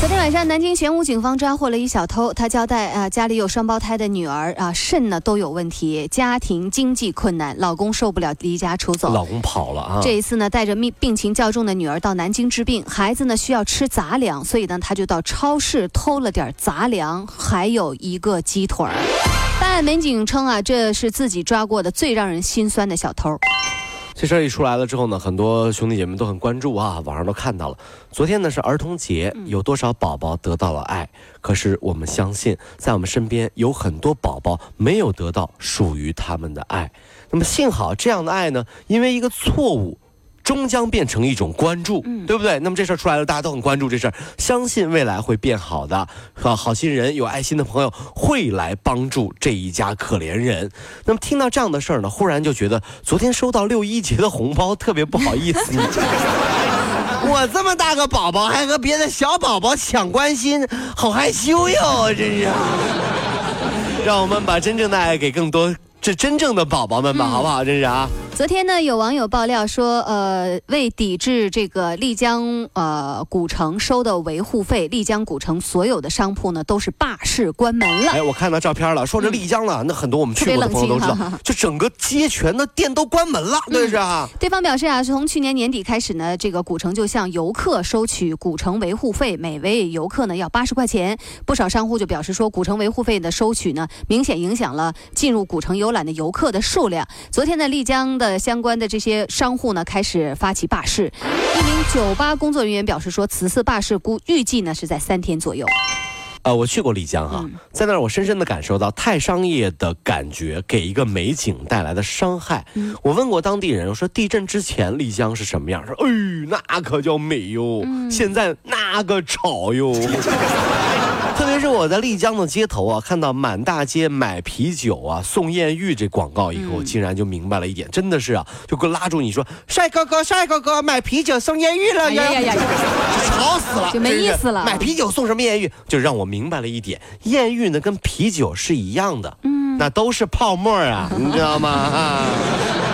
昨天晚上，南京玄武警方抓获了一小偷。他交代啊，家里有双胞胎的女儿啊，肾呢都有问题，家庭经济困难，老公受不了离家出走。老公跑了啊！这一次呢，带着病病情较重的女儿到南京治病，孩子呢需要吃杂粮，所以呢，他就到超市偷了点杂粮，还有一个鸡腿儿。办案民警称啊，这是自己抓过的最让人心酸的小偷。这事儿一出来了之后呢，很多兄弟姐妹都很关注啊，网上都看到了。昨天呢是儿童节，有多少宝宝得到了爱？可是我们相信，在我们身边有很多宝宝没有得到属于他们的爱。那么幸好这样的爱呢，因为一个错误。终将变成一种关注，对不对？那么这事儿出来了，大家都很关注这事儿，相信未来会变好的。啊，好心人、有爱心的朋友会来帮助这一家可怜人。那么听到这样的事儿呢，忽然就觉得昨天收到六一节的红包特别不好意思。我这么大个宝宝还和别的小宝宝抢关心，好害羞哟，真是。让我们把真正的爱给更多这真正的宝宝们吧，好不好？真是啊。昨天呢，有网友爆料说，呃，为抵制这个丽江呃古城收的维护费，丽江古城所有的商铺呢都是罢市关门了。哎，我看到照片了，说这丽江呢，那很多我们去过的朋友都知道，就整个街全的店都关门了，对是啊。对方表示啊，从去年年底开始呢，这个古城就向游客收取古城维护费，每位游客呢要八十块钱。不少商户就表示说，古城维护费的收取呢，明显影响了进入古城游览的游客的数量。昨天呢，丽江的。的相关的这些商户呢，开始发起罢市。一名酒吧工作人员表示说，此次罢市估预计呢是在三天左右。呃，我去过丽江哈，在那儿我深深的感受到太商业的感觉给一个美景带来的伤害。我问过当地人，我说地震之前丽江是什么样？说，哎，那可叫美哟，现在那个吵哟。特别是我在丽江的街头啊，看到满大街买啤酒啊、送艳遇这广告以后，我竟然就明白了一点，真的是啊，就给我拉住你说，帅哥哥、帅哥哥，买啤酒送艳遇了，呀呀呀，吵死了，就没意思了。买啤酒送什么艳遇？就让我明白了一点，艳遇呢跟啤酒是一样的，嗯，那都是泡沫啊，你知道吗？啊。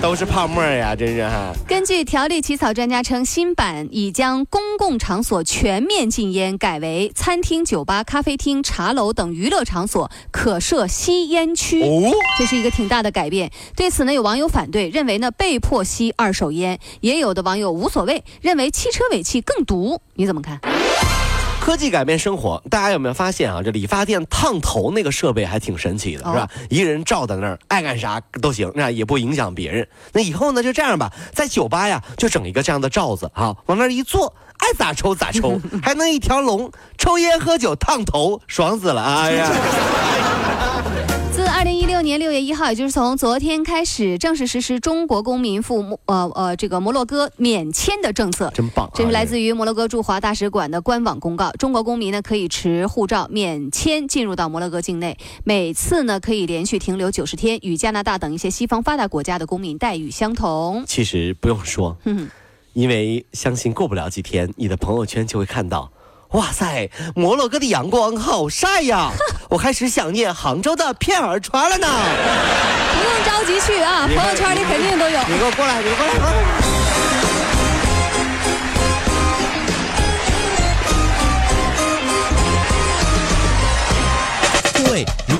都是泡沫呀，真是哈！根据条例起草，专家称新版已将公共场所全面禁烟改为餐厅、酒吧、咖啡厅、茶楼等娱乐场所可设吸烟区。哦，这是一个挺大的改变。对此呢，有网友反对，认为呢被迫吸二手烟；也有的网友无所谓，认为汽车尾气更毒。你怎么看？科技改变生活，大家有没有发现啊？这理发店烫头那个设备还挺神奇的，是吧？一个人照在那儿，爱干啥都行，那也不影响别人。那以后呢，就这样吧，在酒吧呀，就整一个这样的罩子啊，往那儿一坐，爱咋抽咋抽，还能一条龙，抽烟喝酒烫头，爽死了！哎呀。二零一六年六月一号，也就是从昨天开始，正式实施中国公民赴呃呃这个摩洛哥免签的政策，真棒！这是来自于摩洛哥驻华大使馆的官网公告。中国公民呢可以持护照免签进入到摩洛哥境内，每次呢可以连续停留九十天，与加拿大等一些西方发达国家的公民待遇相同。其实不用说，嗯因为相信过不了几天，你的朋友圈就会看到。哇塞，摩洛哥的阳光好晒呀！我开始想念杭州的片儿川了呢。不用着急去啊，朋友圈里肯定都有。你给我过来，你给我过来。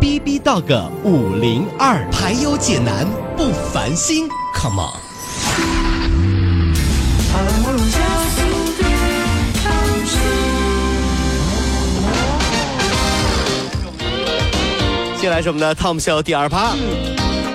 B B Dog 五零二，排忧解难不烦心，Come on！接下来是我们的 Tom Show 第二趴。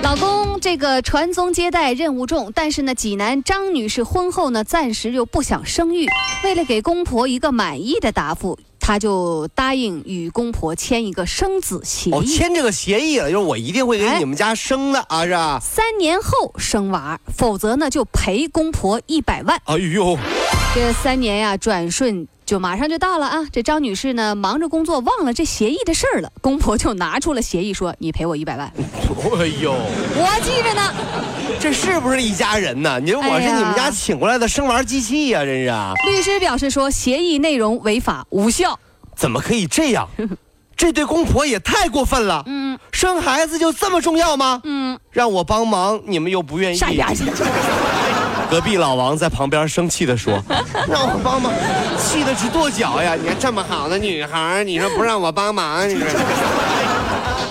老公这个传宗接代任务重，但是呢，济南张女士婚后呢，暂时又不想生育。为了给公婆一个满意的答复，她就答应与公婆签一个生子协哦，议。签这个协议了，就是我一定会给哎你们家生的啊，是吧？三年后生娃，否则呢就赔公婆一百万。哎呦，这三年呀，转瞬就马上就到了啊！这张女士呢，忙着工作，忘了这协议的事儿了。公婆就拿出了协议，说：“你赔我一百万。哎呦，”我记着呢。这是不是一家人呢？你说我是你们家请过来的生娃机器呀、真是啊！律师表示说，协议内容违法无效。怎么可以这样？这对公婆也太过分了。嗯生孩子就这么重要吗？嗯，让我帮忙，你们又不愿意。上边去。隔壁老王在旁边生气地说：“让我帮忙，气得直跺脚呀！你看这么好的女孩，你说不让我帮忙，你说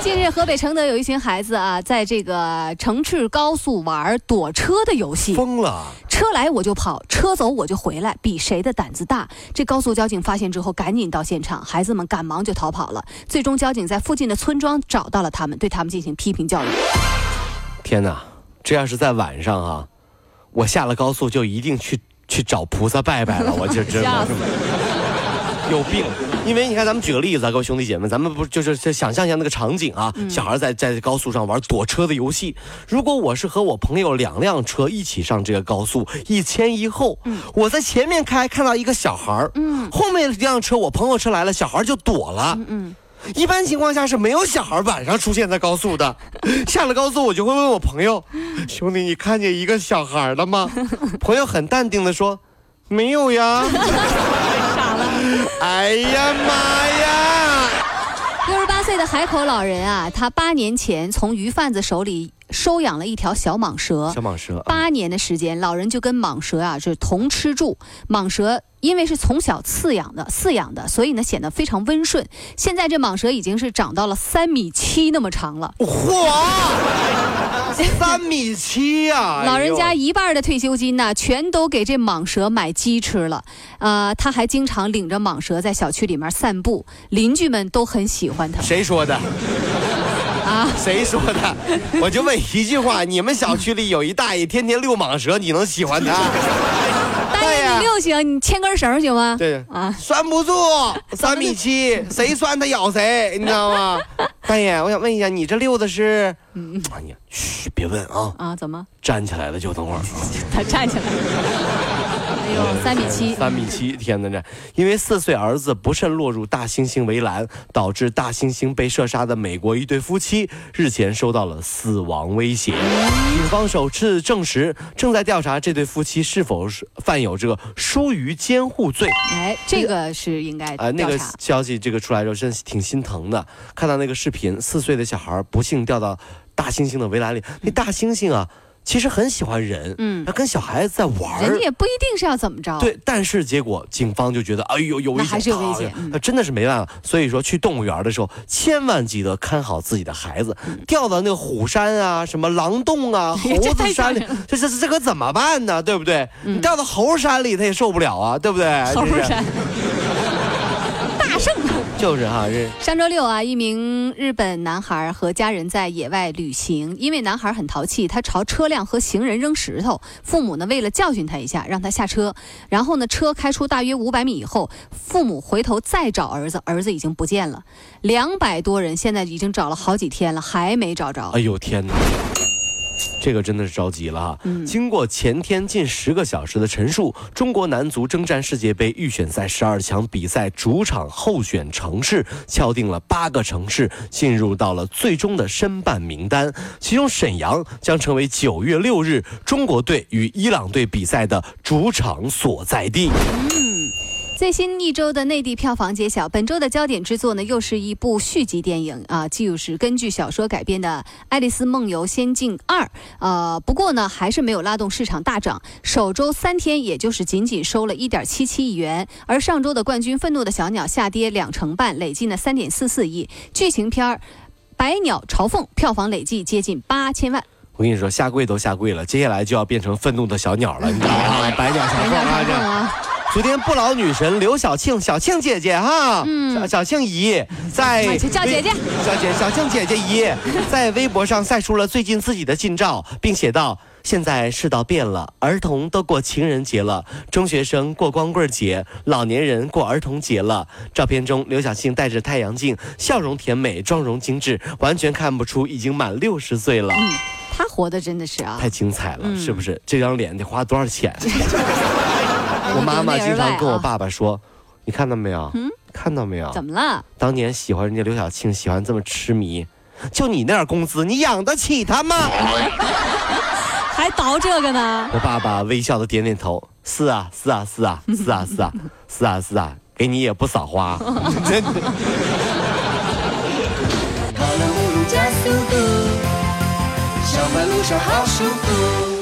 近日，河北承德有一群孩子啊，在这个城市高速玩躲车的游戏，疯了！车来我就跑，车走我就回来，比谁的胆子大。这高速交警发现之后，赶紧到现场，孩子们赶忙就逃跑了。最终，交警在附近的村庄找到了他们，对他们进行批评教育。天哪，这要是在晚上啊，我下了高速就一定去去找菩萨拜拜了，我就真吓 死有病。因为你看，咱们举个例子啊，各位兄弟姐妹，咱们不就是想象一下那个场景啊，小孩在在高速上玩躲车的游戏。如果我是和我朋友两辆车一起上这个高速，一前一后，我在前面开，看到一个小孩儿，嗯后面一辆车，我朋友车来了，小孩就躲了。嗯，一般情况下是没有小孩晚上出现在高速的。下了高速，我就会问我朋友：“ 兄弟，你看见一个小孩了吗？”朋友很淡定的说：“没有呀。” 哎呀妈呀！六十八岁的海口老人啊，他八年前从鱼贩子手里收养了一条小蟒蛇小。蟒蛇，八年的时间，老人就跟蟒蛇啊是同吃住。蟒蛇因为是从小饲养的，饲养的，所以呢显得非常温顺。现在这蟒蛇已经是长到了三米七那么长了。嚯，三米七呀、老人家一半的退休金呢，全都给这蟒蛇买鸡吃了。呃，他还经常领着蟒蛇在小区里面散步，邻居们都很喜欢他谁说的？啊。谁说的？我就问一句话：你们小区里有一大爷天天遛蟒蛇，你能喜欢他？大爷，你遛行，你牵根绳行吗？对啊，拴不住，三米七，谁拴他咬谁，你知道吗？大爷，我想问一下，你这溜子是？嗯嗯哎呀，嘘，别问啊，啊，怎么？站起来了就等会儿。他站起来了。哎呦，三米七。三米七，天哪！这因为四岁儿子不慎落入大猩猩围栏，导致大猩猩被射杀的美国一对夫妻日前收到了死亡威胁。警方首次证实，正在调查这对夫妻是否是犯有这个疏于监护罪。哎，这个是应该呃，那个。消息这个出来之后，真是挺心疼的。看到那个视频，四岁的小孩不幸掉到大猩猩的围栏里，那大猩猩啊，其实很喜欢人，嗯他跟小孩子在玩儿人家也不一定是要怎么着。，对，但是结果警方就觉得，哎呦，有危险，那还是有危讨险那真的是没办法。所以说，去动物园的时候，千万记得看好自己的孩子。掉到那个虎山啊、什么狼洞啊、猴子山里这这这可怎么办呢？对不对？嗯你掉到猴山里，他也受不了啊，对不对？猴山。就是哈，这上周六啊，一名日本男孩和家人在野外旅行，因为男孩很淘气，他朝车辆和行人扔石头。父母呢，为了教训他一下，让他下车。然后呢，车开出大约五百米以后，父母回头再找儿子，儿子已经不见了。两百多人现在已经找了好几天了，还没找着。哎呦天哪！这个真的是着急了哈！嗯经过前天近十个小时的陈述，中国男足征战世界杯预选赛十二强比赛主场候选城市敲定了八个城市进入到了最终的申办名单，其中沈阳将成为九月六日中国队与伊朗队比赛的主场所在地。最新一周的内地票房揭晓，本周的焦点之作呢，又是一部续集电影啊，就是根据小说改编的《爱丽丝梦游仙境二》。呃，不过呢，还是没有拉动市场大涨，首周三天也就是仅仅收了一点七七亿元，而上周的冠军《愤怒的小鸟》下跌两成半，累计呢三点四四亿。剧情片儿《百鸟朝凤》票房累计接近八千万。我跟你说，下跪都下跪了，接下来就要变成愤怒的小鸟了，你知道吗？百鸟朝凤啊，昨天不老女神刘晓庆，小庆姐姐哈，小小庆姨在哎叫姐姐微小姐小庆姐姐姨 在微博上晒出了最近自己的近照，并写道。现在世道变了，儿童都过情人节了，中学生过光棍节，老年人过儿童节了。照片中，刘晓庆戴着太阳镜，笑容甜美，妆容精致，完全看不出已经满六十岁了。嗯，她活的真的是啊，太精彩了，嗯是不是？这张脸得花多少钱？我妈妈经常跟我爸爸说：“你看到没有？看到没有？啊怎么了？当年喜欢人家刘晓庆，喜欢这么痴迷，就你那点工资，你养得起他吗？” 还倒这个呢？我爸爸微笑的点点头：“是啊，是啊，是啊，是啊，是啊，是啊，是啊，给你也不少花。”真的。跑了五路加速度，上班路上好舒服。